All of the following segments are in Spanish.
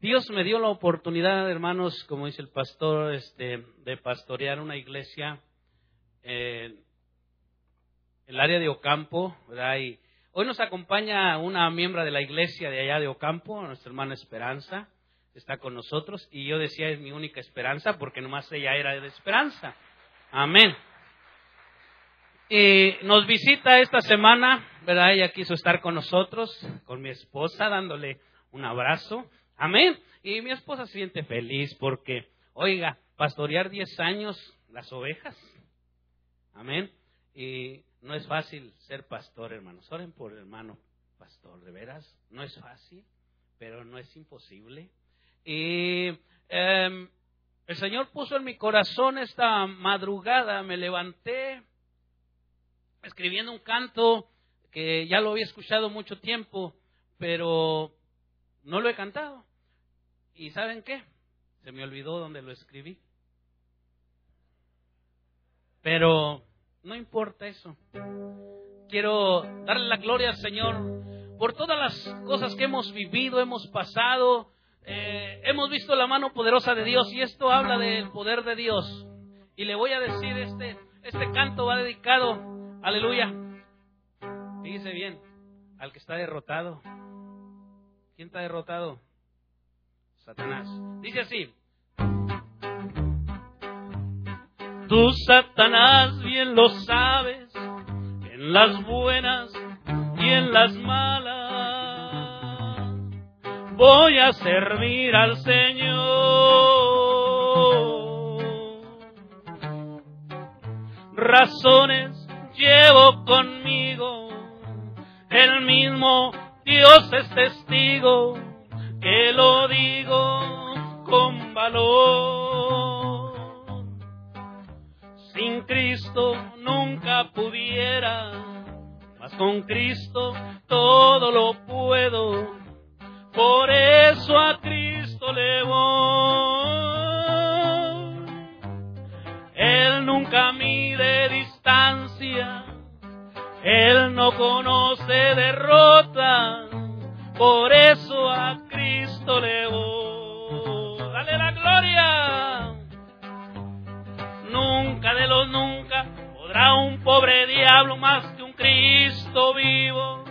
Dios me dio la oportunidad, hermanos, como dice el pastor, este, de pastorear una iglesia en el área de Ocampo, ¿verdad? Y hoy nos acompaña una miembro de la iglesia de allá de Ocampo, nuestra hermana Esperanza, está con nosotros, y yo decía es mi única esperanza, porque nomás ella era de esperanza. Amén. Y nos visita esta semana, ¿verdad? Ella quiso estar con nosotros, con mi esposa, dándole un abrazo. Amén. Y mi esposa se siente feliz porque, oiga, pastorear 10 años las ovejas. Amén. Y no es fácil ser pastor, hermanos. Oren por hermano pastor, de veras. No es fácil, pero no es imposible. Y em, el Señor puso en mi corazón esta madrugada, me levanté escribiendo un canto que ya lo había escuchado mucho tiempo, pero no lo he cantado. ¿Y saben qué? Se me olvidó donde lo escribí. Pero no importa eso. Quiero darle la gloria al Señor por todas las cosas que hemos vivido, hemos pasado. Eh, hemos visto la mano poderosa de Dios y esto habla del poder de Dios. Y le voy a decir, este, este canto va dedicado, aleluya. Dice bien, al que está derrotado. ¿Quién está derrotado? Satanás. Dice así. Tú, Satanás, bien lo sabes, en las buenas y en las malas voy a servir al Señor. Razones llevo conmigo, el mismo Dios es testigo que lo digo con valor. Sin Cristo nunca pudiera, mas con Cristo todo lo puedo. Por eso a Cristo le voy. Él nunca mide distancia, Él no conoce derrota. Por eso a Dale la gloria. Nunca de los nunca podrá un pobre diablo más que un Cristo vivo.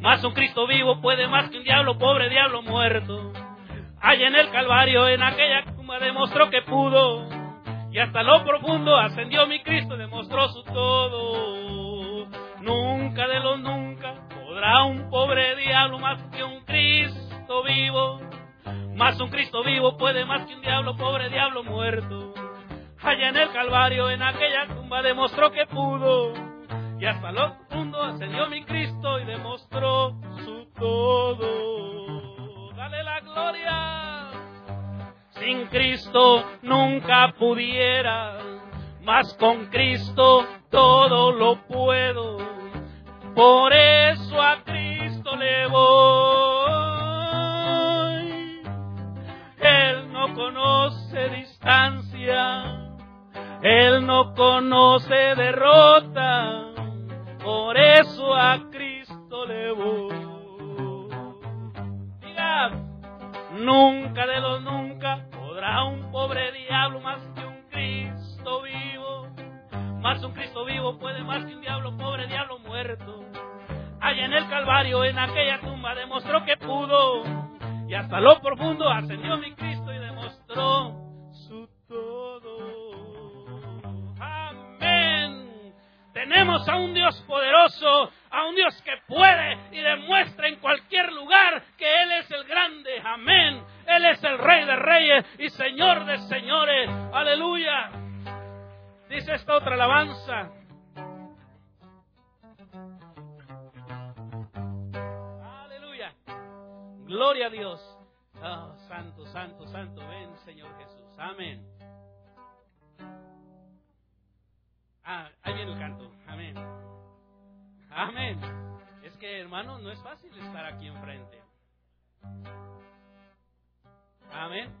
Más un Cristo vivo puede más que un diablo, pobre diablo muerto. Allá en el Calvario, en aquella tumba, demostró que pudo. Y hasta lo profundo ascendió mi Cristo, demostró su todo. Nunca de los nunca podrá un pobre diablo más que un Cristo vivo. Más un Cristo vivo puede más que un diablo, pobre diablo muerto. Allá en el Calvario, en aquella tumba, demostró que pudo. Y hasta lo profundo ascendió mi Cristo y demostró su todo. Dale la gloria. Sin Cristo nunca pudiera, mas con Cristo todo lo puedo. Por eso a Cristo le voy. Conoce distancia él no conoce derrota, por eso a Cristo le voy. Diga, nunca de los nunca podrá un pobre diablo más que un Cristo vivo. Más un Cristo vivo puede más que un diablo, pobre diablo muerto. Allá en el Calvario, en aquella tumba, demostró que pudo. Y hasta lo profundo ascendió mi Cristo su todo. Tenemos a un Dios poderoso, a un Dios que puede y demuestra en cualquier lugar que Él es el grande. Amén. Él es el Rey de Reyes y Señor de Señores. Aleluya. Dice esta otra alabanza. Aleluya. Gloria a Dios. Oh, santo, santo, santo. Ven, Señor Jesús. Amén. Ah, ahí viene el canto. Amén. Amén. Es que, hermano, no es fácil estar aquí enfrente. Amén.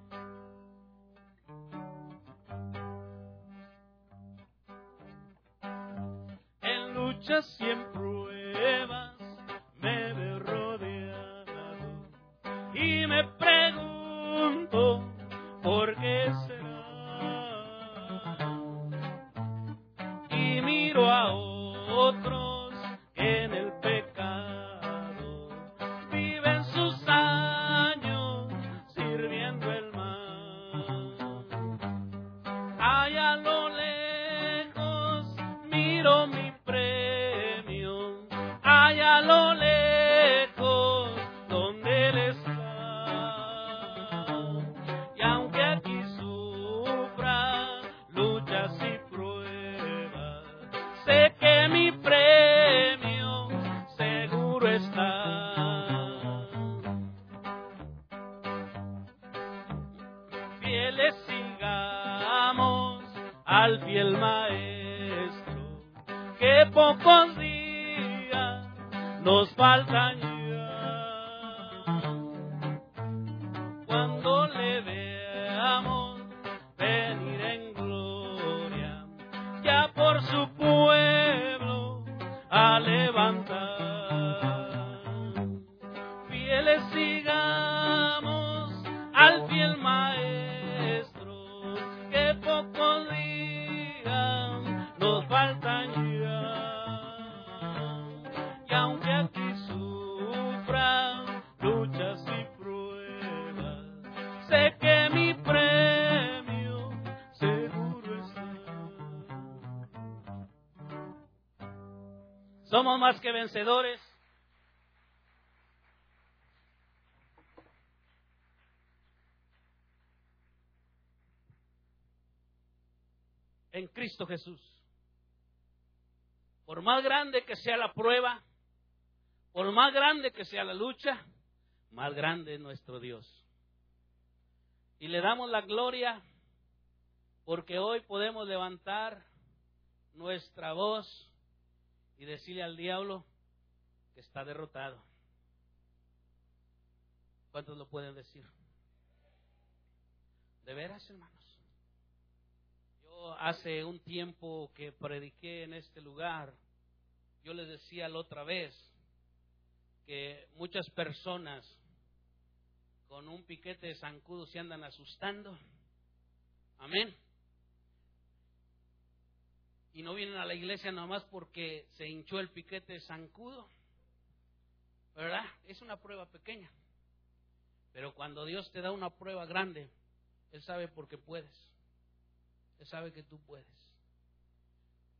En luchas siempre pruebas fiel maestro, que pocos días nos faltan ya. Y aunque aquí sufran luchas y pruebas, sé que mi premio seguro está. Somos más que vencedores. en Cristo Jesús. Por más grande que sea la prueba, por más grande que sea la lucha, más grande es nuestro Dios. Y le damos la gloria porque hoy podemos levantar nuestra voz y decirle al diablo que está derrotado. ¿Cuántos lo pueden decir? De veras, hermanos. Hace un tiempo que prediqué en este lugar, yo les decía la otra vez que muchas personas con un piquete de zancudo se andan asustando. Amén. Y no vienen a la iglesia nomás porque se hinchó el piquete de zancudo. ¿Verdad? Es una prueba pequeña. Pero cuando Dios te da una prueba grande, Él sabe por qué puedes. Sabe que tú puedes.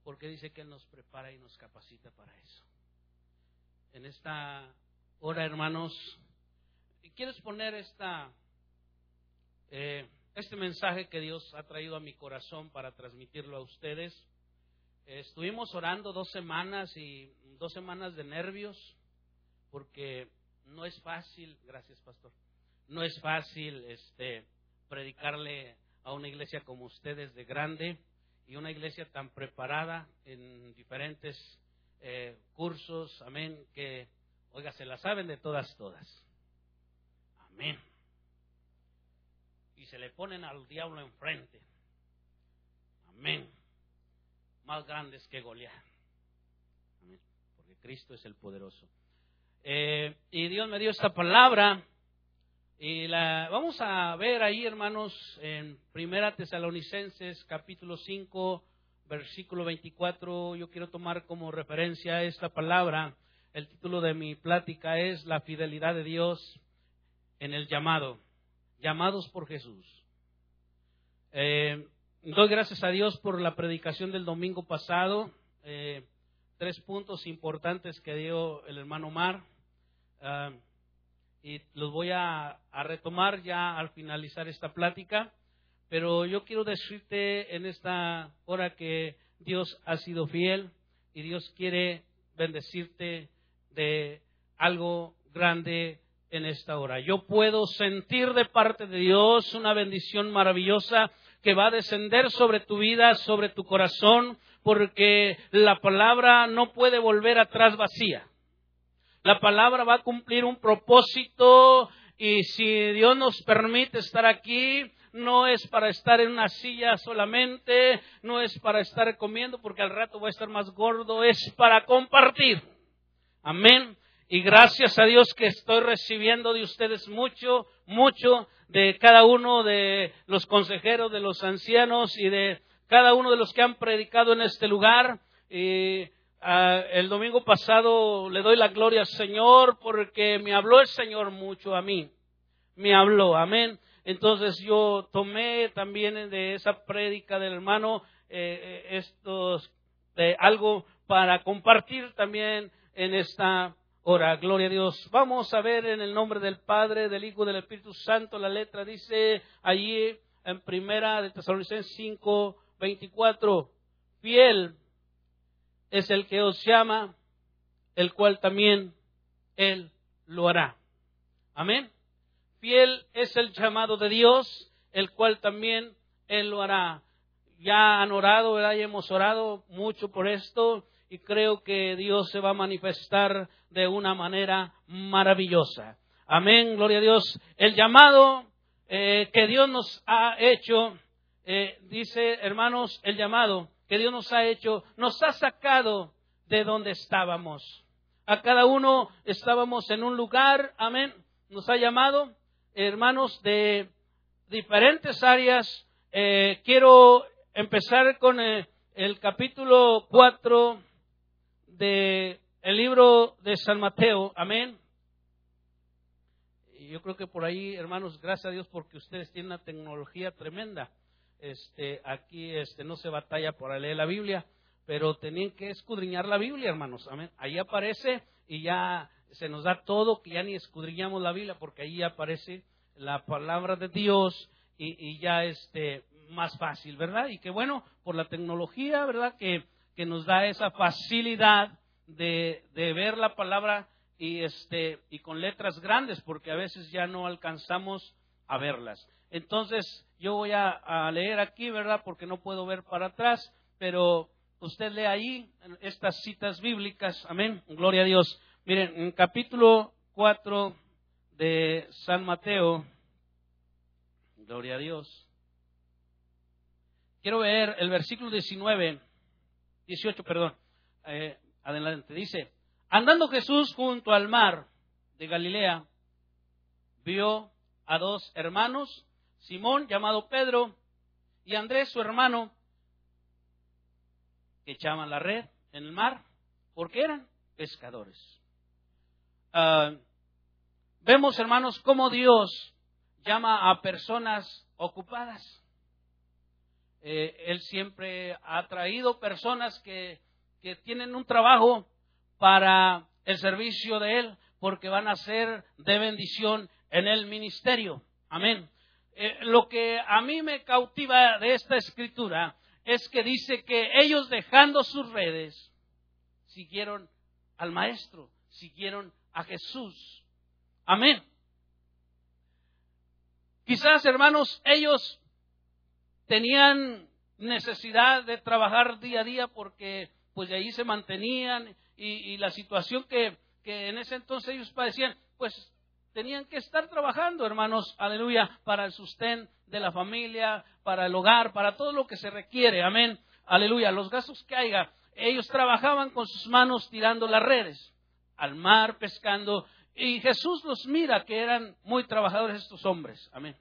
Porque dice que Él nos prepara y nos capacita para eso. En esta hora, hermanos, ¿quieres poner esta, eh, este mensaje que Dios ha traído a mi corazón para transmitirlo a ustedes? Eh, estuvimos orando dos semanas y dos semanas de nervios porque no es fácil, gracias pastor, no es fácil este predicarle a una iglesia como ustedes de grande y una iglesia tan preparada en diferentes eh, cursos, amén, que, oiga, se la saben de todas, todas. Amén. Y se le ponen al diablo enfrente. Amén. Más grandes que Goliat. Amén. Porque Cristo es el poderoso. Eh, y Dios me dio esta palabra. Y la vamos a ver ahí, hermanos, en Primera Tesalonicenses, capítulo 5, versículo 24. Yo quiero tomar como referencia esta palabra. El título de mi plática es La fidelidad de Dios en el llamado. Llamados por Jesús. Eh, doy gracias a Dios por la predicación del domingo pasado. Eh, tres puntos importantes que dio el hermano Mar. Ah, y los voy a, a, retomar ya al finalizar esta plática, pero yo quiero decirte en esta hora que Dios ha sido fiel y Dios quiere bendecirte de algo grande en esta hora. Yo puedo sentir de parte de Dios una bendición maravillosa que va a descender sobre tu vida, sobre tu corazón, porque la palabra no puede volver atrás vacía. La palabra va a cumplir un propósito y si Dios nos permite estar aquí, no es para estar en una silla solamente, no es para estar comiendo porque al rato voy a estar más gordo, es para compartir. Amén. y gracias a Dios que estoy recibiendo de ustedes mucho, mucho de cada uno de los consejeros, de los ancianos y de cada uno de los que han predicado en este lugar. Ah, el domingo pasado le doy la gloria al Señor porque me habló el Señor mucho a mí. Me habló, amén. Entonces yo tomé también de esa prédica del hermano eh, eh, estos eh, algo para compartir también en esta hora. Gloria a Dios. Vamos a ver en el nombre del Padre, del Hijo, del Espíritu Santo. La letra dice allí en primera de Tesalonicenses 5, 24. Fiel es el que os llama, el cual también Él lo hará. Amén. Fiel es el llamado de Dios, el cual también Él lo hará. Ya han orado, ¿verdad? Y hemos orado mucho por esto y creo que Dios se va a manifestar de una manera maravillosa. Amén, gloria a Dios. El llamado eh, que Dios nos ha hecho, eh, dice hermanos, el llamado que Dios nos ha hecho, nos ha sacado de donde estábamos. A cada uno estábamos en un lugar, amén, nos ha llamado hermanos, de diferentes áreas. Eh, quiero empezar con el, el capítulo 4 del el libro de San Mateo. Amén. Yo creo que por ahí, hermanos, gracias a Dios porque ustedes tienen una tecnología tremenda. Este, aquí este, no se batalla por leer la Biblia, pero tenían que escudriñar la Biblia, hermanos. Amén. Ahí aparece y ya se nos da todo, que ya ni escudriñamos la Biblia, porque ahí aparece la palabra de Dios y, ya este más fácil, ¿verdad? Y que bueno, por la tecnología, ¿verdad? Que, que nos da esa facilidad de, de, ver la palabra y este y con letras grandes, porque a veces ya no alcanzamos a verlas. Entonces, yo voy a, leer aquí, ¿verdad? Porque no puedo ver para atrás, pero usted lee ahí estas citas bíblicas, amén, gloria a Dios. Miren, en capítulo 4 de San Mateo, gloria a Dios. Quiero ver el versículo 19, 18, perdón, eh, adelante, dice, andando Jesús junto al mar de Galilea, vio a dos hermanos, Simón llamado Pedro y Andrés su hermano, que echaban la red en el mar, porque eran pescadores. Ah, vemos, hermanos, cómo Dios llama a personas ocupadas. Eh, él siempre ha traído personas que, que tienen un trabajo para el servicio de Él, porque van a ser de bendición en el ministerio. Amén. Eh, lo que a mí me cautiva de esta escritura es que dice que ellos dejando sus redes, siguieron al Maestro, siguieron a Jesús. Amén. Quizás, hermanos, ellos tenían necesidad de trabajar día a día porque pues de ahí se mantenían y, la situación que, que en ese entonces ellos padecían, pues tenían que estar trabajando, hermanos, aleluya, para el sustén de la familia, para el hogar, para todo lo que se requiere, amén, aleluya, los gastos que haya. Ellos trabajaban con sus manos tirando las redes, al mar, pescando, y Jesús los mira que eran muy trabajadores estos hombres. Amén.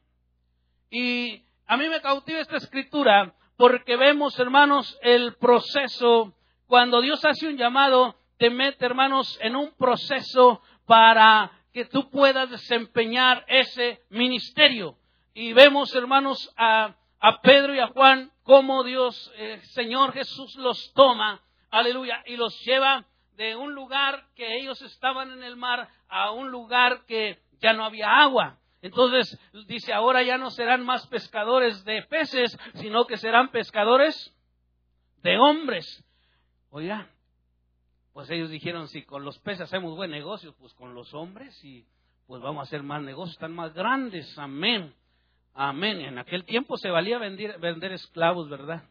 Y a mí me cautiva esta escritura porque vemos, hermanos, el proceso. Cuando Dios hace un llamado, te mete, hermanos, en un proceso para que tú puedas desempeñar ese ministerio. Y vemos, hermanos, a, Pedro y a Juan, cómo Dios, el Señor Jesús los toma, aleluya, y los lleva de un lugar que ellos estaban en el mar a un lugar que ya no había agua. Entonces dice, ahora ya no serán más pescadores de peces, sino que serán pescadores de hombres. Oiga, pues ellos dijeron, si con los peces hacemos buen negocio, pues con los hombres y pues vamos a hacer más negocios, están más grandes. Amén. Amén. En aquel tiempo se valía vender, vender esclavos, ¿verdad?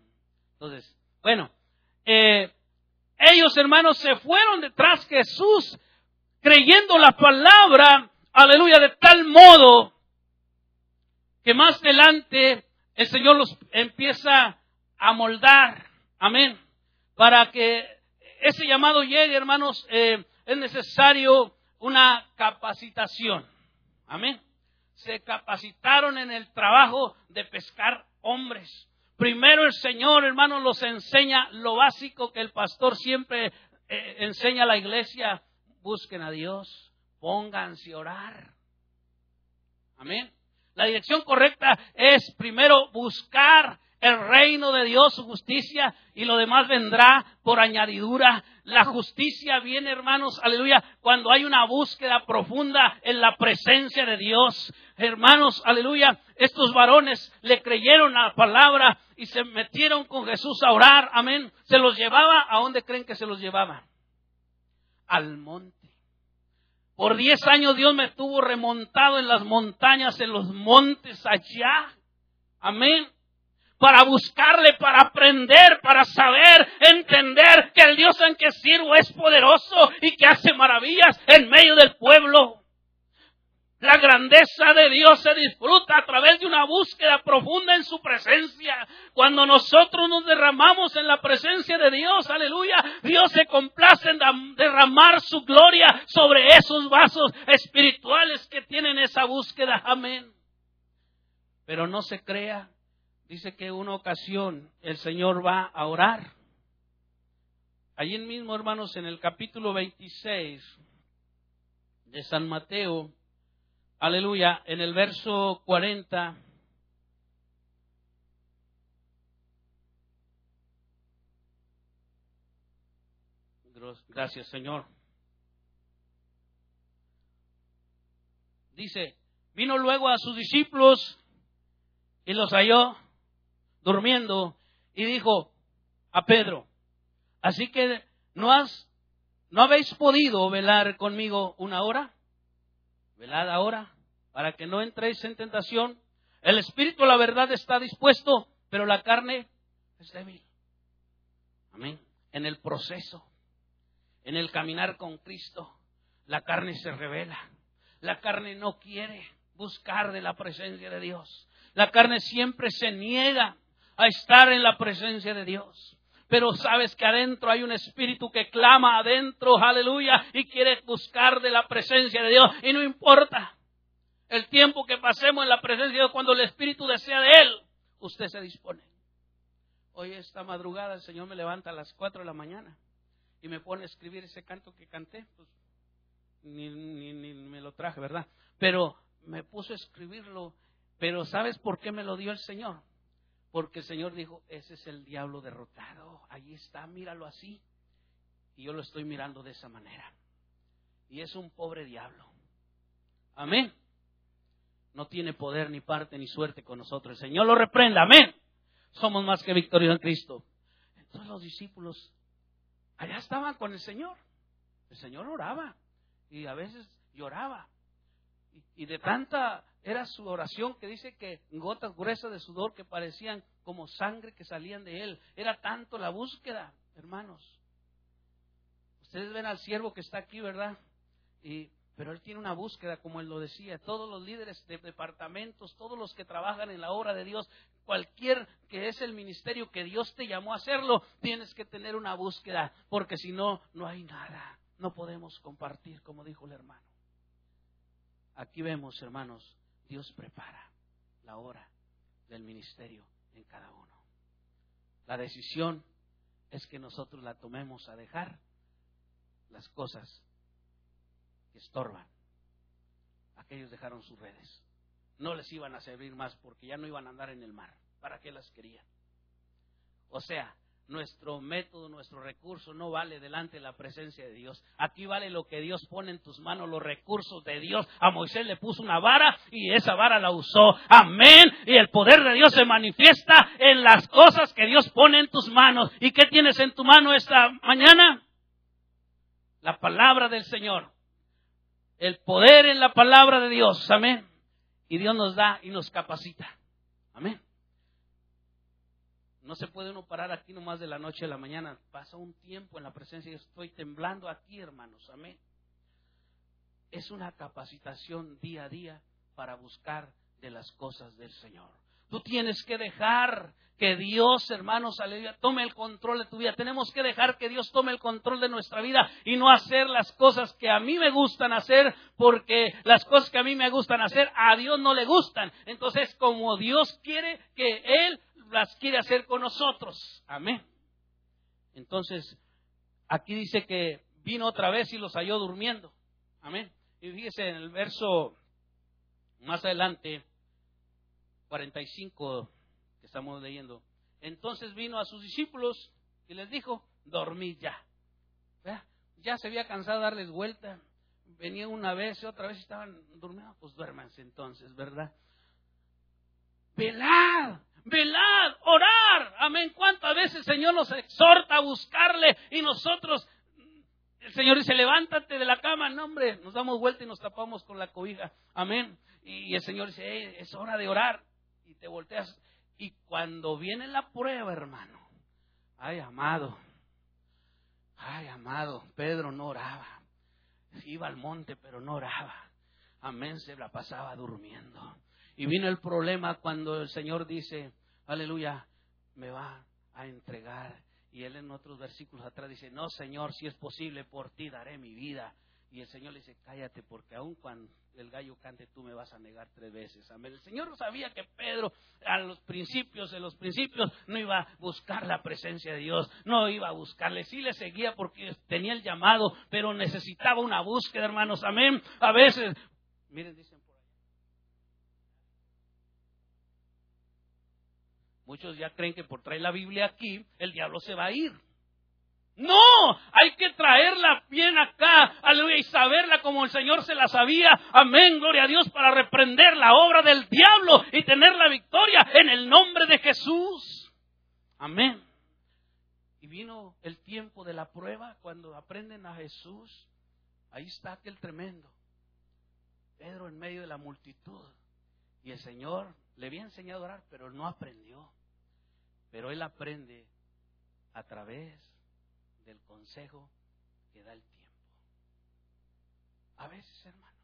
Entonces, bueno, eh, ellos, hermanos, se fueron detrás de Jesús creyendo la palabra, aleluya, de tal modo que más adelante el Señor los empieza a moldar, amén, para que ese llamado llegue, hermanos, eh, es necesario una capacitación. Amén. Se capacitaron en el trabajo de pescar hombres. Primero el Señor, hermanos, los enseña lo básico que el pastor siempre eh, enseña a la iglesia. Busquen a Dios, pónganse a orar. Amén. La dirección correcta es primero buscar el reino de Dios, su justicia, y lo demás vendrá por añadidura. La justicia viene, hermanos, aleluya, cuando hay una búsqueda profunda en la presencia de Dios. Hermanos, aleluya, estos varones le creyeron la palabra y se metieron con Jesús a orar, amén. Se los llevaba, ¿a dónde creen que se los llevaba? Al monte. Por diez años Dios me tuvo remontado en las montañas, en los montes allá. Amén para buscarle, para aprender, para saber, entender que el Dios en que sirvo es poderoso y que hace maravillas en medio del pueblo. La grandeza de Dios se disfruta a través de una búsqueda profunda en su presencia. Cuando nosotros nos derramamos en la presencia de Dios, aleluya, Dios se complace en derramar su gloria sobre esos vasos espirituales que tienen esa búsqueda. Amén. Pero no se crea dice que una ocasión el Señor va a orar. Allí mismo, hermanos, en el capítulo 26 de San Mateo, aleluya, en el verso 40. Gracias, Señor. Dice, vino luego a sus discípulos y los halló durmiendo y dijo a Pedro, así que no has, no habéis podido velar conmigo una hora, velad ahora, para que no entréis en tentación. El espíritu, la verdad, está dispuesto, pero la carne es débil. Amén. En el proceso, en el caminar con Cristo, la carne se revela. La carne no quiere buscar de la presencia de Dios. La carne siempre se niega a estar en la presencia de Dios. Pero sabes que adentro hay un espíritu que clama adentro, aleluya, y quiere buscar de la presencia de Dios. Y no importa el tiempo que pasemos en la presencia de Dios, cuando el espíritu desea de Él, usted se dispone. Hoy esta madrugada el Señor me levanta a las 4 de la mañana y me pone a escribir ese canto que canté. Pues, ni, ni me lo traje, ¿verdad? Pero me puso a escribirlo. Pero ¿sabes por qué me lo dio el Señor? Porque el Señor dijo, ese es el diablo derrotado. Ahí está, míralo así. Y yo lo estoy mirando de esa manera. Y es un pobre diablo. Amén. No tiene poder ni parte ni suerte con nosotros. El Señor lo reprenda. Amén. Somos más que victoriosos en Cristo. Entonces los discípulos allá estaban con el Señor. El Señor oraba y a veces lloraba. Y de tanta era su oración que dice que gotas gruesas de sudor que parecían como sangre que salían de él. Era tanto la búsqueda, hermanos. Ustedes ven al siervo que está aquí, ¿verdad? Y, pero él tiene una búsqueda, como él lo decía. Todos los líderes de departamentos, todos los que trabajan en la obra de Dios, cualquier que es el ministerio que Dios te llamó a hacerlo, tienes que tener una búsqueda, porque si no, no hay nada. No podemos compartir, como dijo el hermano. Aquí vemos, hermanos, Dios prepara la hora del ministerio en cada uno. La decisión es que nosotros la tomemos a dejar las cosas que estorban. Aquellos dejaron sus redes. No les iban a servir más porque ya no iban a andar en el mar. ¿Para qué las querían? O sea, nuestro método, nuestro recurso no vale delante de la presencia de Dios. Aquí vale lo que Dios pone en tus manos, los recursos de Dios. A Moisés le puso una vara y esa vara la usó. Amén. Y el poder de Dios se manifiesta en las cosas que Dios pone en tus manos. ¿Y qué tienes en tu mano esta mañana? La palabra del Señor. El poder en la palabra de Dios. Amén. Y Dios nos da y nos capacita. Amén. No se puede uno parar aquí nomás de la noche a la mañana. Pasa un tiempo en la presencia y estoy temblando aquí, hermanos. Amén. Es una capacitación día a día para buscar de las cosas del Señor. Tú tienes que dejar que Dios, hermanos, aleluya, tome el control de tu vida. Tenemos que dejar que Dios tome el control de nuestra vida y no hacer las cosas que a mí me gustan hacer, porque las cosas que a mí me gustan hacer a Dios no le gustan. Entonces, como Dios quiere que Él las quiere hacer con nosotros. Amén. Entonces, aquí dice que vino otra vez y los halló durmiendo. Amén. Y fíjese en el verso más adelante, 45 que estamos leyendo. Entonces vino a sus discípulos y les dijo, dormid ya. Ya se había cansado de darles vuelta. Venía una vez y otra vez estaban durmiendo. Pues duérmanse entonces, ¿verdad? Velad, velad, orar. Amén. ¿Cuántas veces el Señor nos exhorta a buscarle y nosotros, el Señor dice, levántate de la cama. No, hombre, nos damos vuelta y nos tapamos con la cobija. Amén. Y el Señor dice, es hora de orar. Y te volteas y cuando viene la prueba, hermano, ay amado, ay amado, Pedro no oraba. Iba al monte, pero no oraba. Amén, se la pasaba durmiendo. Y vino el problema cuando el Señor dice, aleluya, me va a entregar. Y él en otros versículos atrás dice, no, Señor, si es posible, por ti daré mi vida. Y el Señor le dice, cállate, porque aun cuando el gallo cante, tú me vas a negar tres veces. Amén. El Señor sabía que Pedro, a los principios, de los principios, no iba a buscar la presencia de Dios, no iba a buscarle. Sí le seguía porque tenía el llamado, pero necesitaba una búsqueda, hermanos. Amén. A veces, miren, dicen Muchos ya creen que por traer la Biblia aquí, el diablo se va a ir. No, hay que traerla bien acá, y saberla como el Señor se la sabía. Amén, gloria a Dios, para reprender la obra del diablo y tener la victoria en el nombre de Jesús. Amén. Y vino el tiempo de la prueba cuando aprenden a Jesús. Ahí está aquel tremendo. Pedro en medio de la multitud. Y el Señor le había enseñado a orar, pero no aprendió. Pero él aprende a través del consejo que da el tiempo. A veces, hermanos,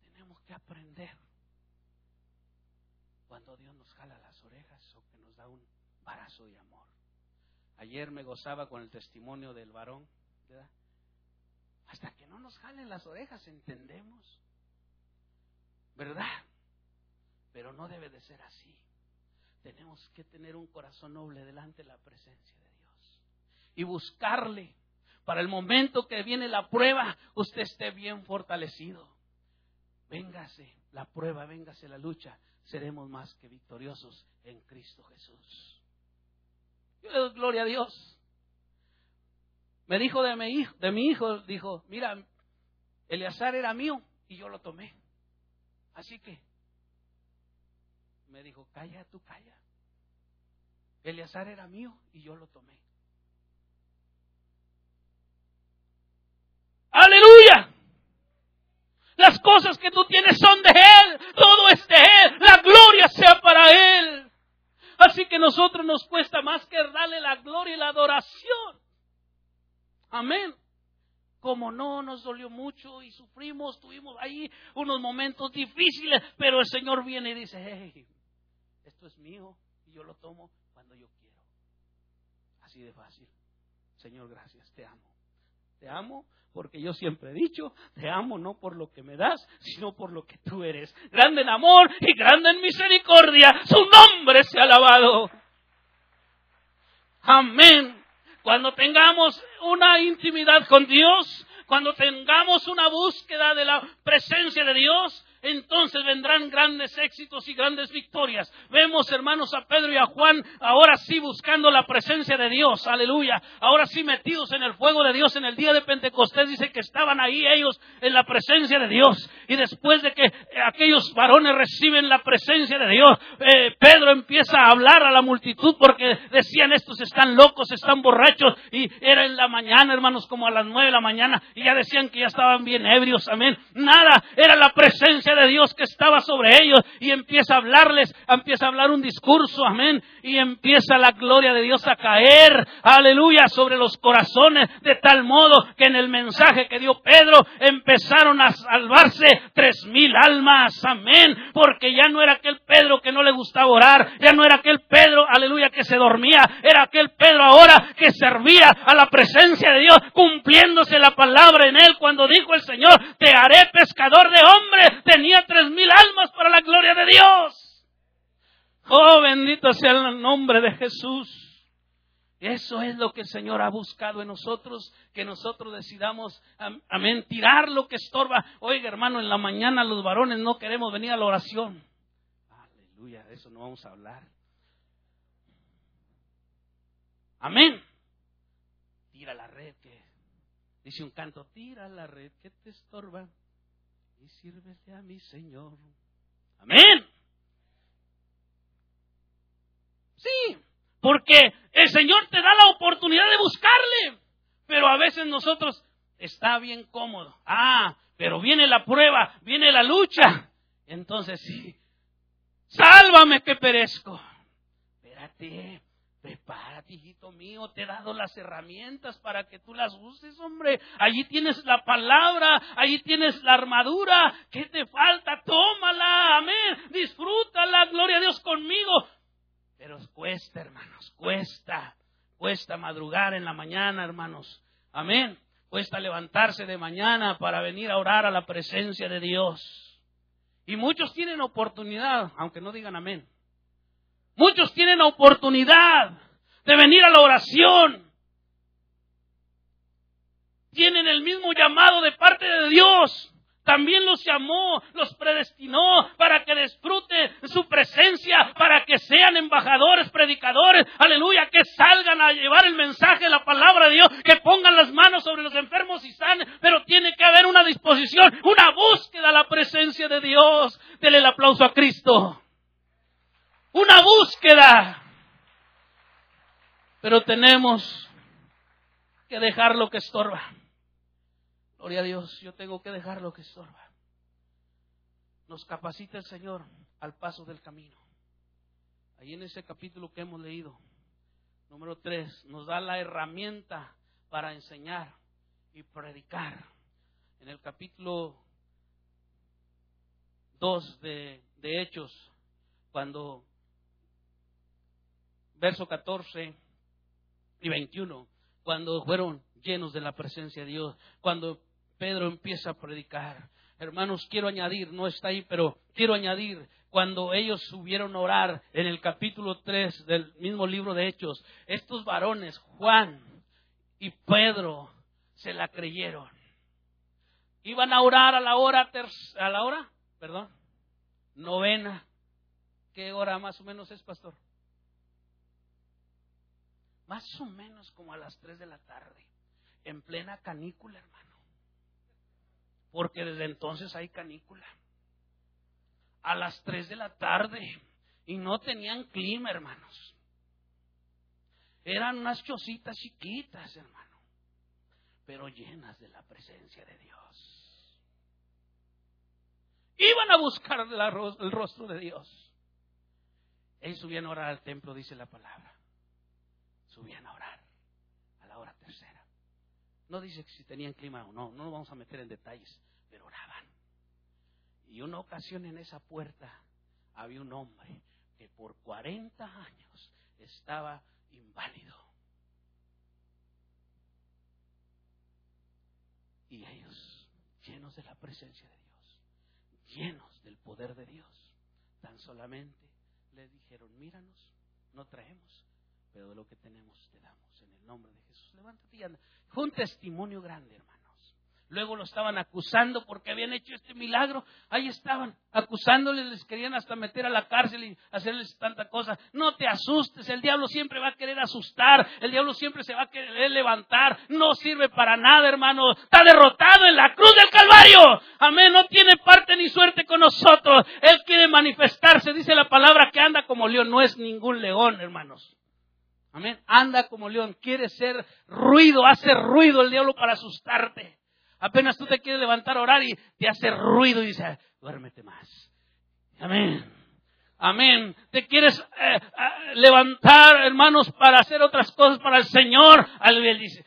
tenemos que aprender cuando Dios nos jala las orejas o que nos da un barazo de amor. Ayer me gozaba con el testimonio del varón, ¿verdad? Hasta que no nos jalen las orejas entendemos, ¿verdad? Pero no debe de ser así. Tenemos que tener un corazón noble delante de la presencia de y buscarle. Para el momento que viene la prueba, usted esté bien fortalecido. Véngase la prueba, véngase la lucha. Seremos más que victoriosos en Cristo Jesús. Yo le doy gloria a Dios. Me dijo de mi hijo, de mi hijo, dijo, mira, Eleazar era mío y yo lo tomé. Así que me dijo, calla, tú calla. Eleazar era mío y yo lo tomé. Aleluya. Las cosas que tú tienes son de Él. Todo es de Él. La gloria sea para Él. Así que nosotros nos cuesta más que darle la gloria y la adoración. Amén. Como no nos dolió mucho y sufrimos, tuvimos ahí unos momentos difíciles, pero el Señor viene y dice, hey, esto es mío y yo lo tomo cuando yo quiero. Así de fácil. Señor, gracias, te amo. Te amo porque yo siempre he dicho, te amo no por lo que me das, sino por lo que tú eres. Grande en amor y grande en misericordia, su nombre se ha alabado. Amén. Cuando tengamos una intimidad con Dios, cuando tengamos una búsqueda de la presencia de Dios, entonces vendrán grandes éxitos y grandes victorias. Vemos, hermanos, a Pedro y a Juan ahora sí buscando la presencia de Dios, aleluya. Ahora sí metidos en el fuego de Dios en el día de Pentecostés, dice que estaban ahí ellos en la presencia de Dios. Y después de que aquellos varones reciben la presencia de Dios, eh, Pedro empieza a hablar a la multitud porque decían estos están locos, están borrachos. Y era en la mañana, hermanos, como a las nueve de la mañana, y ya decían que ya estaban bien ebrios, amén. Nada, era la presencia de Dios que estaba sobre ellos y empieza a hablarles, empieza a hablar un discurso, amén, y empieza la gloria de Dios a caer, aleluya, sobre los corazones de tal modo que en el mensaje que dio Pedro empezaron a salvarse tres mil almas, amén, porque ya no era aquel Pedro que no le gustaba orar, ya no era aquel Pedro, aleluya, que se dormía, era aquel Pedro ahora que servía a la presencia de Dios, cumpliéndose la palabra en él cuando dijo el Señor, te haré pescador de hombres, tenía tres mil almas para la gloria de Dios. Oh, bendito sea el nombre de Jesús. Eso es lo que el Señor ha buscado en nosotros, que nosotros decidamos, amén, tirar lo que estorba. Oiga, hermano, en la mañana los varones no queremos venir a la oración. Aleluya, de eso no vamos a hablar. Amén. Tira la red que dice un canto, tira la red que te estorba y sírvete a mi Señor. Amén. Sí, porque el Señor te da la oportunidad de buscarle. Pero a veces nosotros está bien cómodo. Ah, pero viene la prueba, viene la lucha. Entonces sí, sálvame que perezco. Espérate, prepárate, hijito mío, te he dado las herramientas para que tú las uses, hombre. Allí tienes la palabra, allí tienes la armadura. ¿Qué te falta? Tómala, amén. Disfrútala, gloria a Dios conmigo. Pero cuesta, hermanos, cuesta. Cuesta madrugar en la mañana, hermanos. Amén. Cuesta levantarse de mañana para venir a orar a la presencia de Dios. Y muchos tienen oportunidad, aunque no digan amén. Muchos tienen oportunidad de venir a la oración. Tienen el mismo llamado de parte de Dios. También los llamó, los predestinó para que disfruten su presencia, para que sean embajadores, predicadores, aleluya, que salgan a llevar el mensaje, la palabra de Dios, que pongan las manos sobre los enfermos y sanen, pero tiene que haber una disposición, una búsqueda a la presencia de Dios. Dele el aplauso a Cristo. Una búsqueda. Pero tenemos que dejar lo que estorba. Gloria a Dios, yo tengo que dejar lo que estorba. Nos capacita el Señor al paso del camino. Ahí en ese capítulo que hemos leído, número 3, nos da la herramienta para enseñar y predicar. En el capítulo 2 de, de Hechos, cuando verso 14 y 21, cuando fueron llenos de la presencia de Dios, cuando Pedro empieza a predicar. Hermanos, quiero añadir, no está ahí, pero quiero añadir, cuando ellos subieron a orar en el capítulo 3 del mismo libro de Hechos, estos varones, Juan y Pedro, se la creyeron. Iban a orar a la hora, a la hora, perdón, novena. ¿Qué hora más o menos es, pastor? Más o menos como a las 3 de la tarde, en plena canícula, hermano porque desde entonces hay canícula. A las 3 de la tarde y no tenían clima, hermanos. Eran unas chocitas chiquitas, hermano, pero llenas de la presencia de Dios. Iban a buscar el rostro de Dios. Ellos subían a orar al templo, dice la palabra. Subían a orar a la hora tercera. No dice si tenían clima o no, no nos vamos a meter en detalles, pero oraban. Y una ocasión en esa puerta había un hombre que por 40 años estaba inválido. Y ellos, llenos de la presencia de Dios, llenos del poder de Dios, tan solamente le dijeron, míranos, no traemos, pero de lo que tenemos te damos en el nombre de Jesús. Levántate y anda. Fue un testimonio grande, hermanos. Luego lo estaban acusando porque habían hecho este milagro. Ahí estaban acusándoles, les querían hasta meter a la cárcel y hacerles tanta cosa. No te asustes, el diablo siempre va a querer asustar, el diablo siempre se va a querer levantar. No sirve para nada, hermano. Está derrotado en la cruz del Calvario. Amén, no tiene parte ni suerte con nosotros. Él quiere manifestarse, dice la palabra que anda como león, no es ningún león, hermanos. Amén. Anda como león, quiere ser ruido, hace ruido el diablo para asustarte. Apenas tú te quieres levantar a orar y te hace ruido y dice, duérmete más. Amén. Amén. Te quieres eh, eh, levantar, hermanos, para hacer otras cosas para el Señor. Él dice,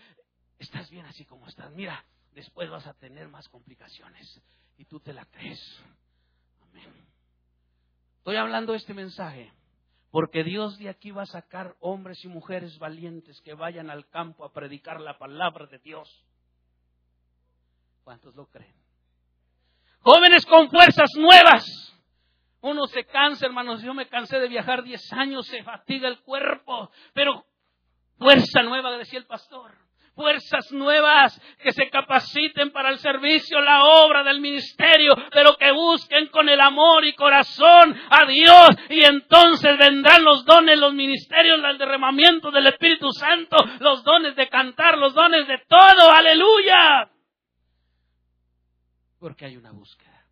estás bien así como estás. Mira, después vas a tener más complicaciones. Y tú te la crees. Amén. Estoy hablando de este mensaje porque Dios de aquí va a sacar hombres y mujeres valientes que vayan al campo a predicar la palabra de Dios. ¿Cuántos lo creen? Jóvenes con fuerzas nuevas. Uno se cansa, hermanos. Yo me cansé de viajar diez años, se fatiga el cuerpo, pero fuerza nueva, decía el pastor fuerzas nuevas, que se capaciten para el servicio, la obra del ministerio, pero que busquen con el amor y corazón a Dios. Y entonces vendrán los dones, los ministerios, el derramamiento del Espíritu Santo, los dones de cantar, los dones de todo, aleluya. Porque hay una búsqueda.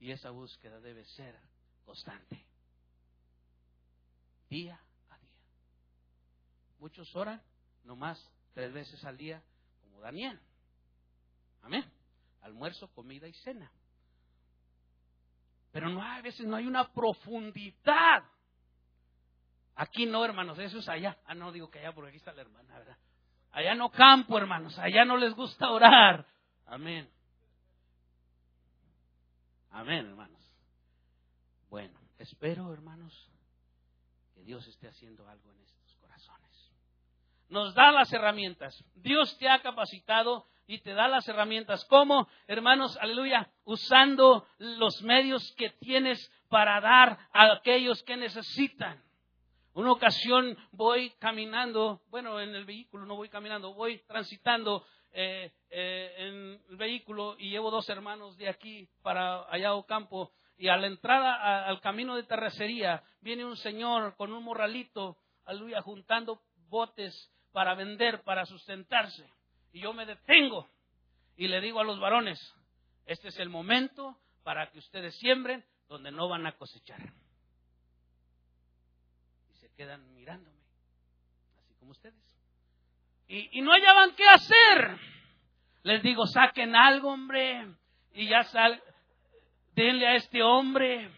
Y esa búsqueda debe ser constante, día a día. Muchos oran, nomás tres veces al día como Daniel. Amén. Almuerzo, comida y cena. Pero no a veces no hay una profundidad. Aquí no, hermanos, eso es allá. Ah, no digo que allá porque aquí está la hermana, ¿verdad? Allá no campo, hermanos, allá no les gusta orar. Amén. Amén, hermanos. Bueno, espero, hermanos, que Dios esté haciendo algo en corazones nos da las herramientas. Dios te ha capacitado y te da las herramientas. ¿Cómo, hermanos? Aleluya. Usando los medios que tienes para dar a aquellos que necesitan. Una ocasión voy caminando, bueno, en el vehículo no voy caminando, voy transitando eh, eh, en el vehículo y llevo dos hermanos de aquí para allá o campo y a la entrada al camino de terracería viene un señor con un morralito, aleluya, juntando botes para vender, para sustentarse. Y yo me detengo y le digo a los varones, este es el momento para que ustedes siembren donde no van a cosechar. Y se quedan mirándome, así como ustedes. Y, no hallaban qué hacer. Les digo, saquen algo, hombre, y ya sal, denle a este hombre.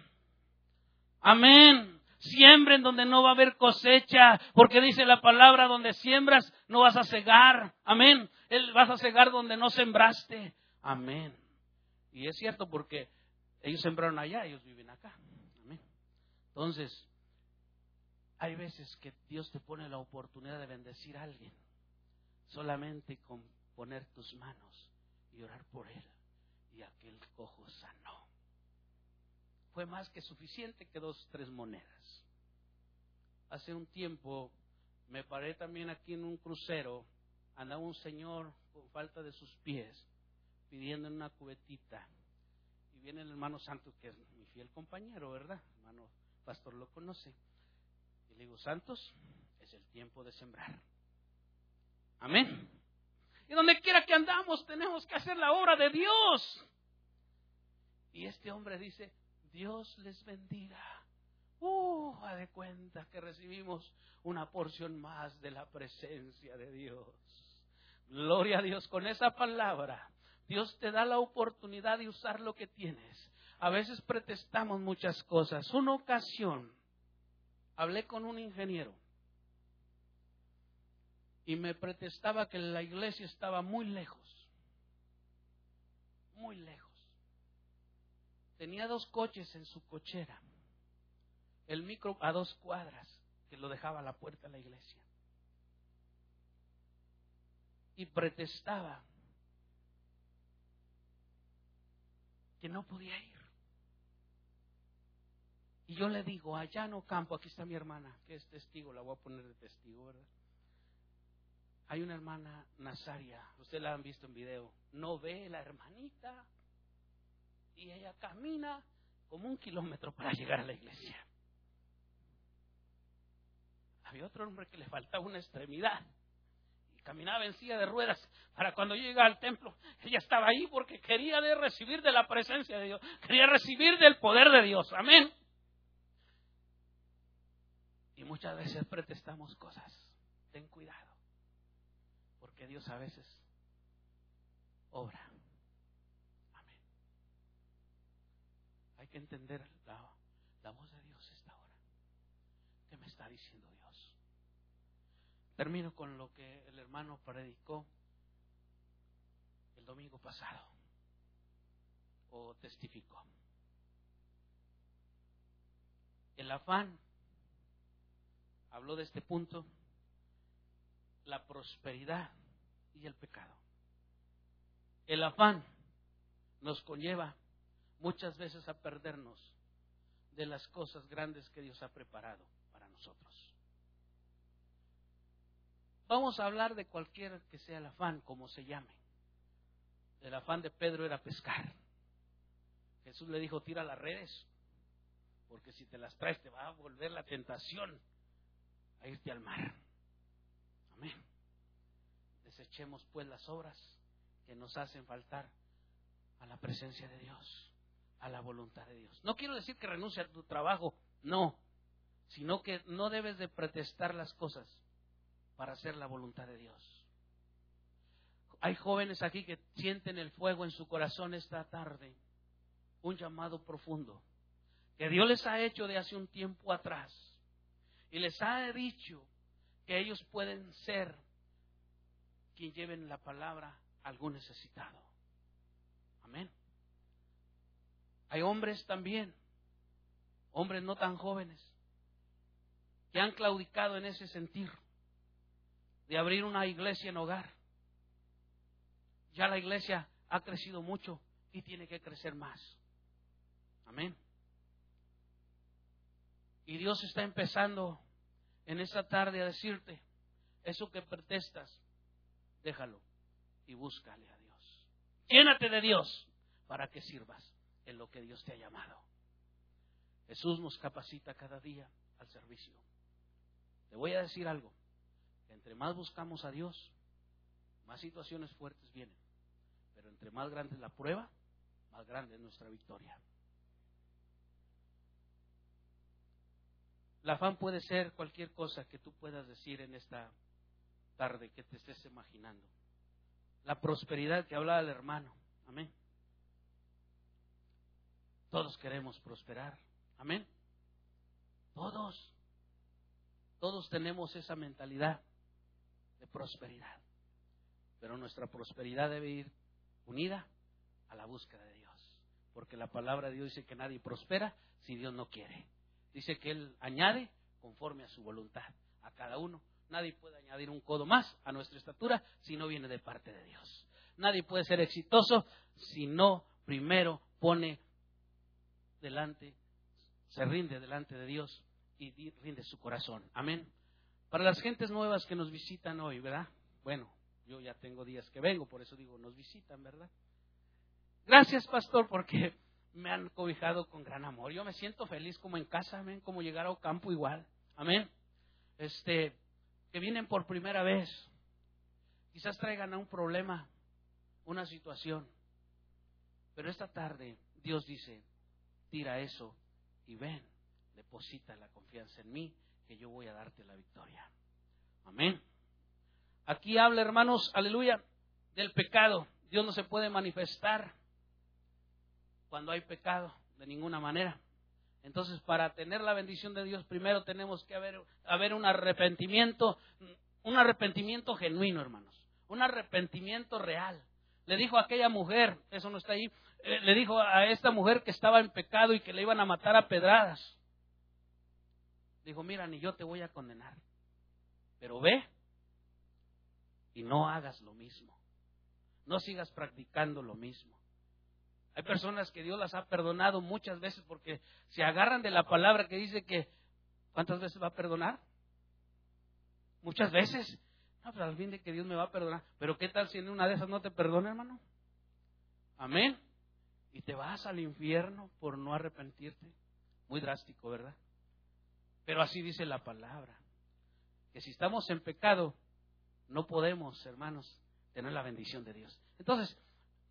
Amén. Siembren donde no va a haber cosecha, porque dice la palabra, donde siembras no vas a cegar. Amén. Él vas a cegar donde no sembraste. Amén. Y es cierto porque ellos sembraron allá, ellos viven acá. Amén. Entonces, hay veces que Dios te pone la oportunidad de bendecir a alguien solamente con poner tus manos y orar por él. Y aquel cojo sanó fue más que suficiente que dos, tres monedas. Hace un tiempo me paré también aquí en un crucero, andaba un señor con falta de sus pies, pidiendo en una cubetita. Y viene el hermano Santos, que es mi fiel compañero, ¿verdad? Hermano pastor lo conoce. Y le digo, Santos, es el tiempo de sembrar. Amén. Y donde quiera que andamos, tenemos que hacer la obra de Dios. Y este hombre dice, Dios les bendiga. Uh, de cuenta que recibimos una porción más de la presencia de Dios. Gloria a Dios. Con esa palabra, Dios te da la oportunidad de usar lo que tienes. A veces pretestamos muchas cosas. Una ocasión, hablé con un ingeniero y me pretestaba que la iglesia estaba muy lejos. Muy lejos tenía dos coches en su cochera. El micro a dos cuadras, que lo dejaba a la puerta de la iglesia. Y pretestaba que no podía ir. Y yo le digo, allá no campo, aquí está mi hermana, que es testigo, la voy a poner de testigo, ¿verdad? Hay una hermana Nazaria, ustedes la han visto en video, no ve la hermanita, y ella camina como un kilómetro para llegar a la iglesia. Había otro hombre que le faltaba una extremidad y caminaba en silla de ruedas para cuando yo llegaba al templo. Ella estaba ahí porque quería recibir de la presencia de Dios, quería recibir del poder de Dios. Amén. Y muchas veces pretestamos cosas. Ten cuidado, porque Dios a veces obra. Amén. Hay que entender la, la voz de Dios esta hora. ¿Qué me está diciendo Dios? Termino con lo que el hermano predicó el domingo pasado o testificó. El afán habló de este punto, la prosperidad y el pecado. El afán nos conlleva muchas veces a perdernos de las cosas grandes que Dios ha preparado para nosotros. Vamos a hablar de cualquier que sea el afán, como se llame. El afán de Pedro era pescar. Jesús le dijo, tira las redes, porque si te las traes te va a volver la tentación a irte al mar. Amén. Desechemos pues las obras que nos hacen faltar a la presencia de Dios, a la voluntad de Dios. No quiero decir que renuncie a tu trabajo, no, sino que no debes de pretestar las cosas para hacer la voluntad de Dios. Hay jóvenes aquí que sienten el fuego en su corazón esta tarde, un llamado profundo que Dios les ha hecho de hace un tiempo atrás y les ha dicho que ellos pueden ser quien lleven la palabra a algún necesitado. Amén. Hay hombres también, hombres no tan jóvenes, que han claudicado en ese sentir de abrir una iglesia en hogar. Ya la iglesia ha crecido mucho y tiene que crecer más. Amén. Y Dios está empezando en esta tarde a decirte, eso que protestas, déjalo y búscale a Dios. Llénate de Dios para que sirvas en lo que Dios te ha llamado. Jesús nos capacita cada día al servicio. Te voy a decir algo, entre más buscamos a Dios, más situaciones fuertes vienen. Pero entre más grande es la prueba, más grande es nuestra victoria. La afán puede ser cualquier cosa que tú puedas decir en esta tarde que te estés imaginando. La prosperidad que hablaba el hermano. Amén. Todos queremos prosperar. Amén. Todos. Todos tenemos esa mentalidad de prosperidad. Pero nuestra prosperidad debe ir unida a la búsqueda de Dios. Porque la palabra de Dios dice que nadie prospera si Dios no quiere. Dice que Él añade conforme a su voluntad a cada uno. Nadie puede añadir un codo más a nuestra estatura si no viene de parte de Dios. Nadie puede ser exitoso si no primero pone delante, se rinde delante de Dios y rinde su corazón. Amén. Para las gentes nuevas que nos visitan hoy, ¿verdad? Bueno, yo ya tengo días que vengo, por eso digo, nos visitan, ¿verdad? Gracias, pastor, porque me han cobijado con gran amor. Yo me siento feliz como en casa, amén, como llegar a campo igual. Amén. Este, que vienen por primera vez. Quizás traigan a un problema, una situación. Pero esta tarde Dios dice, tira eso y ven, deposita la confianza en mí, que yo voy a darte la victoria. Amén. Aquí habla, hermanos, aleluya, del pecado. Dios no se puede manifestar cuando hay pecado, de ninguna manera. Entonces, para tener la bendición de Dios, primero tenemos que haber, haber un arrepentimiento, un arrepentimiento genuino, hermanos, un arrepentimiento real. Le dijo a aquella mujer, eso no está ahí, le dijo a esta mujer que estaba en pecado y que le iban a matar a pedradas. Dijo, mira, ni yo te voy a condenar, pero ve y no hagas lo mismo. No sigas practicando lo mismo. Hay personas que Dios las ha perdonado muchas veces porque se agarran de la palabra que dice que ¿cuántas veces va a perdonar? Muchas veces. No, pero al fin de que Dios me va a perdonar. Pero ¿qué tal si en una de esas no te perdona, hermano? Amén. Y te vas al infierno por no arrepentirte. Muy drástico, ¿verdad? Pero así dice la palabra. Que si estamos en pecado, no podemos, hermanos, tener la bendición de Dios. Entonces,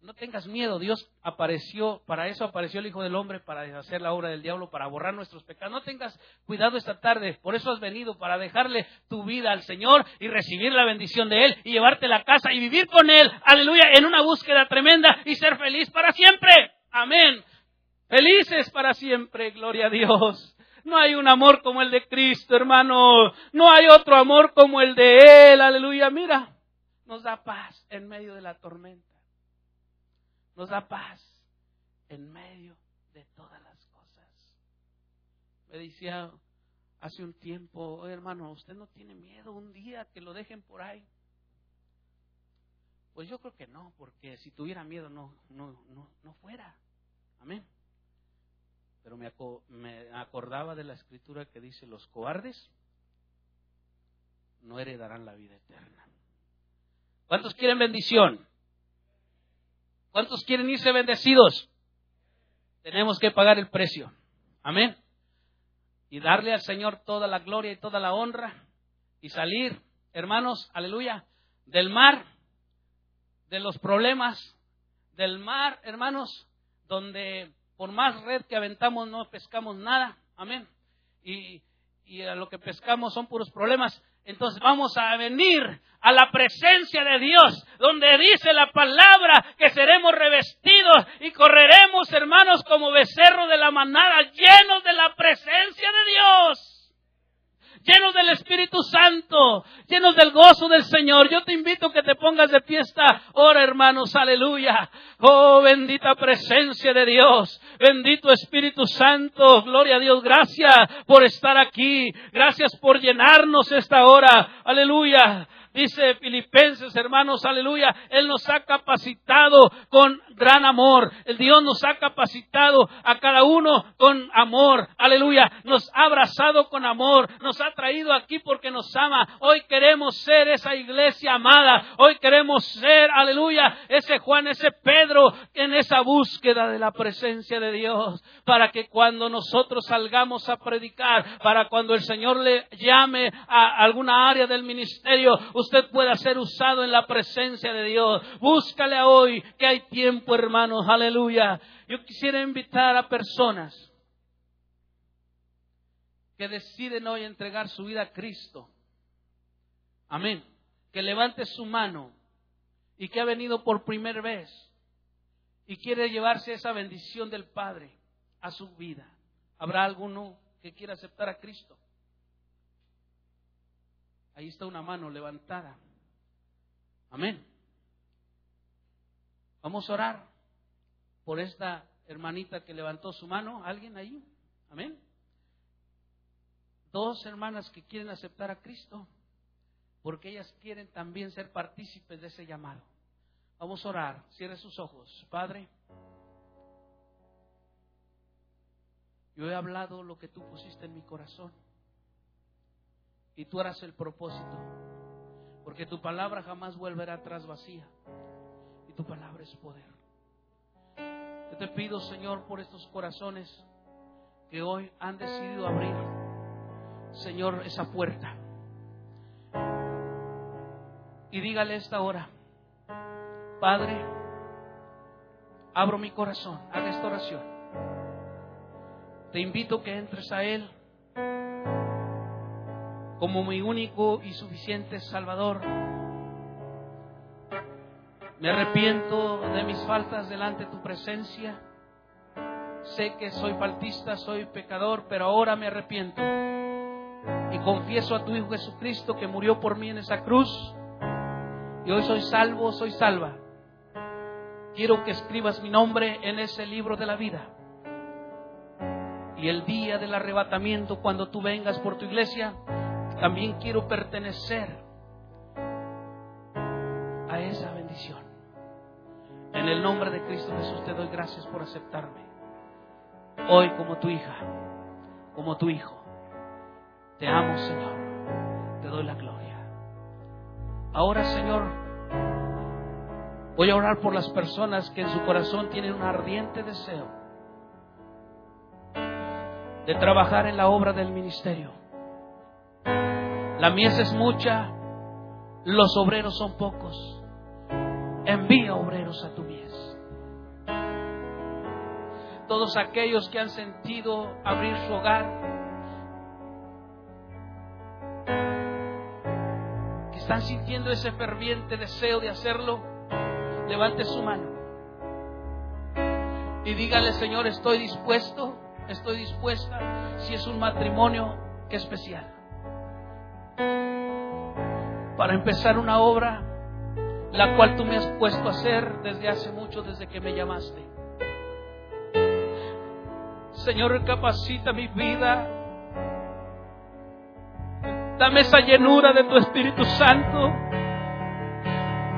no tengas miedo, Dios apareció, para eso apareció el Hijo del Hombre, para deshacer la obra del diablo, para borrar nuestros pecados. No tengas cuidado esta tarde, por eso has venido, para dejarle tu vida al Señor y recibir la bendición de Él y llevarte la casa y vivir con Él, aleluya, en una búsqueda tremenda y ser feliz para siempre. Amén. Felices para siempre, gloria a Dios. No hay un amor como el de Cristo, hermano. No hay otro amor como el de Él, aleluya. Mira, nos da paz en medio de la tormenta nos da paz en medio de todas las cosas. Me decía hace un tiempo, hermano, ¿usted no tiene miedo un día que lo dejen por ahí? Pues yo creo que no, porque si tuviera miedo no, no, no, no fuera. Amén. Pero me, me acordaba de la escritura que dice, los cobardes no heredarán la vida eterna. ¿Cuántos quieren bendición? ¿Cuántos quieren irse bendecidos? Tenemos que pagar el precio. Amén. Y darle al Señor toda la gloria y toda la honra y salir, hermanos, aleluya, del mar, de los problemas, del mar, hermanos, donde por más red que aventamos no pescamos nada. Amén. Y, y a lo que pescamos son puros problemas. Entonces vamos a venir a la presencia de Dios, donde dice la palabra que seremos revestidos y correremos, hermanos, como becerros de la manada, llenos de la presencia de Dios llenos del Espíritu Santo, llenos del gozo del Señor. Yo te invito a que te pongas de fiesta. Ora, hermanos, aleluya. Oh, bendita presencia de Dios. Bendito Espíritu Santo. Gloria a Dios. Gracias por estar aquí. Gracias por llenarnos esta hora. Aleluya. Dice Filipenses, hermanos, aleluya. Él nos ha capacitado con gran amor. El Dios nos ha capacitado a cada uno con amor. Aleluya. Nos ha abrazado con amor. Nos ha traído aquí porque nos ama. Hoy queremos ser esa iglesia amada. Hoy queremos ser, aleluya, ese Juan, ese Pedro en esa búsqueda de la presencia de Dios. Para que cuando nosotros salgamos a predicar, para cuando el Señor le llame a alguna área del ministerio, usted pueda ser usado en la presencia de Dios. Búscale hoy que hay tiempo, hermanos. Aleluya. Yo quisiera invitar a personas que deciden hoy entregar su vida a Cristo. Amén. Que levante su mano y que ha venido por primera vez y quiere llevarse esa bendición del Padre a su vida. ¿Habrá alguno que quiera aceptar a Cristo? Ahí está una mano levantada. Amén. Vamos a orar por esta hermanita que levantó su mano. ¿Alguien ahí? Amén. Dos hermanas que quieren aceptar a Cristo porque ellas quieren también ser partícipes de ese llamado. Vamos a orar. Cierre sus ojos. Padre, yo he hablado lo que tú pusiste en mi corazón y tú harás el propósito. Porque tu palabra jamás volverá atrás vacía. Y tu palabra es poder. Yo te pido, Señor, por estos corazones que hoy han decidido abrir, Señor, esa puerta. Y dígale esta hora, Padre, abro mi corazón a esta oración. Te invito que entres a Él como mi único y suficiente Salvador. Me arrepiento de mis faltas delante de tu presencia. Sé que soy faltista, soy pecador, pero ahora me arrepiento. Y confieso a tu Hijo Jesucristo que murió por mí en esa cruz. Y hoy soy salvo, soy salva. Quiero que escribas mi nombre en ese libro de la vida. Y el día del arrebatamiento, cuando tú vengas por tu iglesia, también quiero pertenecer a esa bendición. En el nombre de Cristo Jesús te doy gracias por aceptarme. Hoy como tu hija, como tu hijo. Te amo, Señor. Te doy la gloria. Ahora, Señor, voy a orar por las personas que en su corazón tienen un ardiente deseo de trabajar en la obra del ministerio. La mies es mucha, los obreros son pocos. Envía obreros a tu mies. todos aquellos que han sentido abrir su hogar, que están sintiendo ese ferviente deseo de hacerlo, levante su mano y dígale, Señor, estoy dispuesto, estoy dispuesta, si es un matrimonio especial, para empezar una obra la cual tú me has puesto a hacer desde hace mucho, desde que me llamaste. Señor, capacita mi vida. Dame esa llenura de tu Espíritu Santo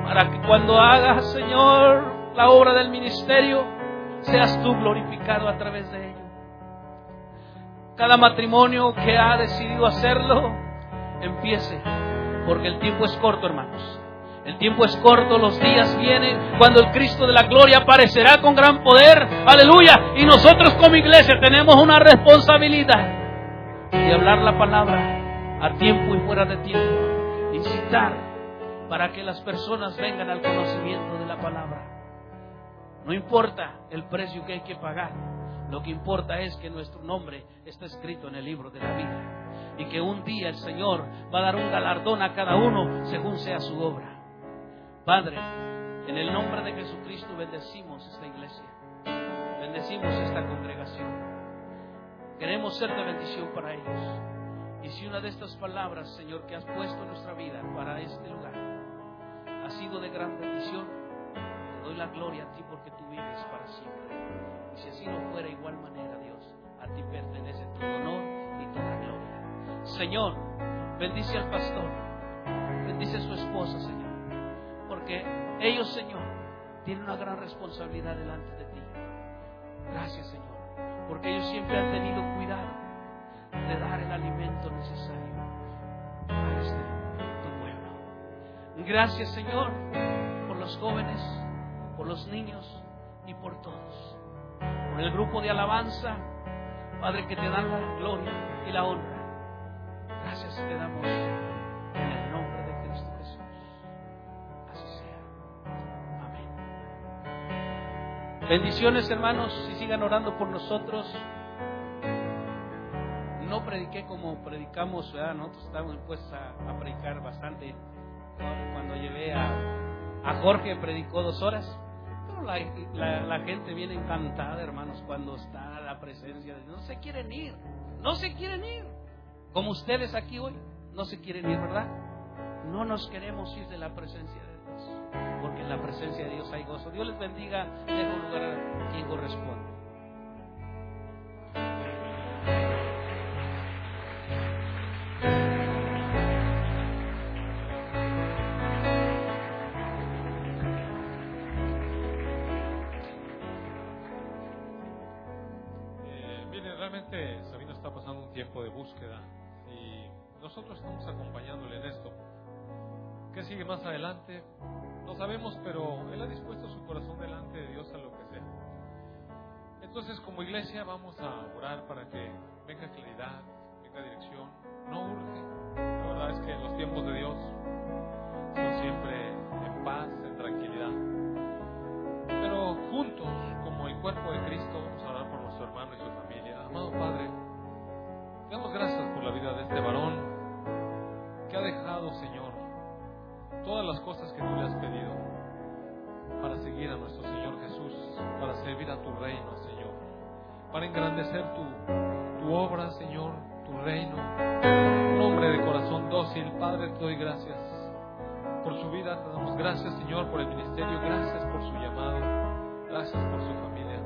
para que cuando hagas, Señor, la obra del ministerio, seas tú glorificado a través de ello. Cada matrimonio que ha decidido hacerlo, empiece, porque el tiempo es corto, hermanos. El tiempo es corto, los días vienen cuando el Cristo de la gloria aparecerá con gran poder. Aleluya. Y nosotros como iglesia tenemos una responsabilidad de hablar la palabra a tiempo y fuera de tiempo. Incitar para que las personas vengan al conocimiento de la palabra. No importa el precio que hay que pagar. Lo que importa es que nuestro nombre está escrito en el libro de la vida. Y que un día el Señor va a dar un galardón a cada uno según sea su obra. Padre, en el nombre de Jesucristo bendecimos esta iglesia, bendecimos esta congregación. Queremos ser de bendición para ellos. Y si una de estas palabras, Señor, que has puesto en nuestra vida para este lugar ha sido de gran bendición, te doy la gloria a ti porque tú vives para siempre. Y si así no fuera igual manera, Dios, a ti pertenece todo honor. Señor, bendice al pastor, bendice a su esposa, Señor porque ellos, Señor, tienen una gran responsabilidad delante de ti. Gracias, Señor, porque ellos siempre han tenido cuidado de dar el alimento necesario a este tu pueblo. Gracias, Señor, por los jóvenes, por los niños y por todos. Por el grupo de alabanza, Padre, que te dan la gloria y la honra. Gracias te damos en el nombre Bendiciones hermanos y sigan orando por nosotros. No prediqué como predicamos, ¿verdad? nosotros estamos dispuestos a, predicar bastante. Cuando llevé a, Jorge predicó dos horas. La, la, gente viene encantada, hermanos, cuando está la presencia de Dios. No se quieren ir, no se quieren ir. Como ustedes aquí hoy, no se quieren ir, ¿verdad? No nos queremos ir de la presencia de Dios porque en la presencia de Dios hay gozo. Dios les bendiga, dejo lugar quien corresponde. Adelante? No sabemos, pero Él ha dispuesto su corazón delante de Dios a lo que sea. Entonces, como iglesia, vamos a orar para que venga claridad, venga dirección. No urge. La verdad es que los tiempos de Dios son siempre en paz, en tranquilidad. Pero juntos, como el cuerpo de Cristo, vamos a orar por nuestro hermano y su familia. Amado Padre, damos gracias por la vida de este varón que ha dejado, Señor, todas las cosas que tú le has pedido para seguir a nuestro Señor Jesús, para servir a tu reino, Señor, para engrandecer tu, tu obra, Señor, tu reino. Un hombre de corazón dócil, Padre, te doy gracias por su vida, te damos gracias, Señor, por el ministerio, gracias por su llamado, gracias por su familia.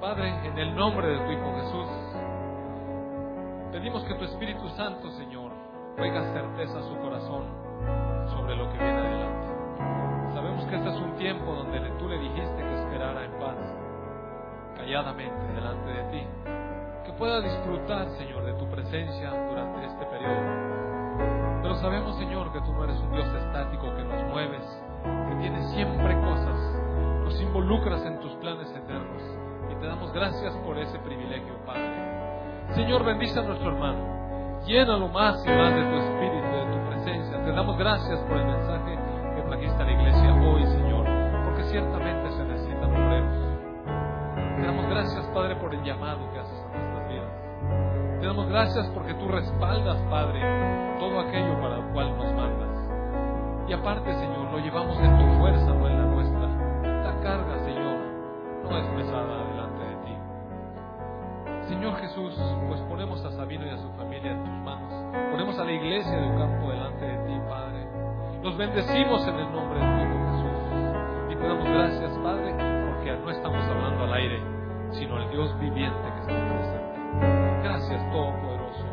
Padre, en el nombre de tu Hijo Jesús, pedimos que tu Espíritu Santo, Señor, traiga certeza a su corazón sobre lo que viene adelante. Sabemos que este es un tiempo donde tú le dijiste que esperara en paz, calladamente delante de ti, que pueda disfrutar, Señor, de tu presencia durante este periodo. Pero sabemos, Señor, que tú no eres un Dios estático que nos mueves, que tienes siempre cosas, nos involucras en tus planes eternos y te damos gracias por ese privilegio, Padre. Señor, bendice a nuestro hermano, llénalo más y más de tu espíritu te damos gracias por el mensaje que trajiste a la iglesia hoy, Señor, porque ciertamente se necesitan obreros. Te damos gracias, Padre, por el llamado que haces a nuestras vidas. Te damos gracias porque tú respaldas, Padre, todo aquello para lo cual nos mandas. Y aparte, Señor, lo llevamos en tu fuerza, no en la nuestra. La carga, Señor, no es pesada delante de ti. Señor Jesús, pues ponemos a Sabino y a su familia en tus manos. Ponemos a la iglesia de campo delante de ti, Padre. Los bendecimos en el nombre de Jesús. Y te damos gracias, Padre, porque no estamos hablando al aire, sino al Dios viviente que está presente. Gracias, Todopoderoso,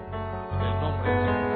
en el nombre de Dios.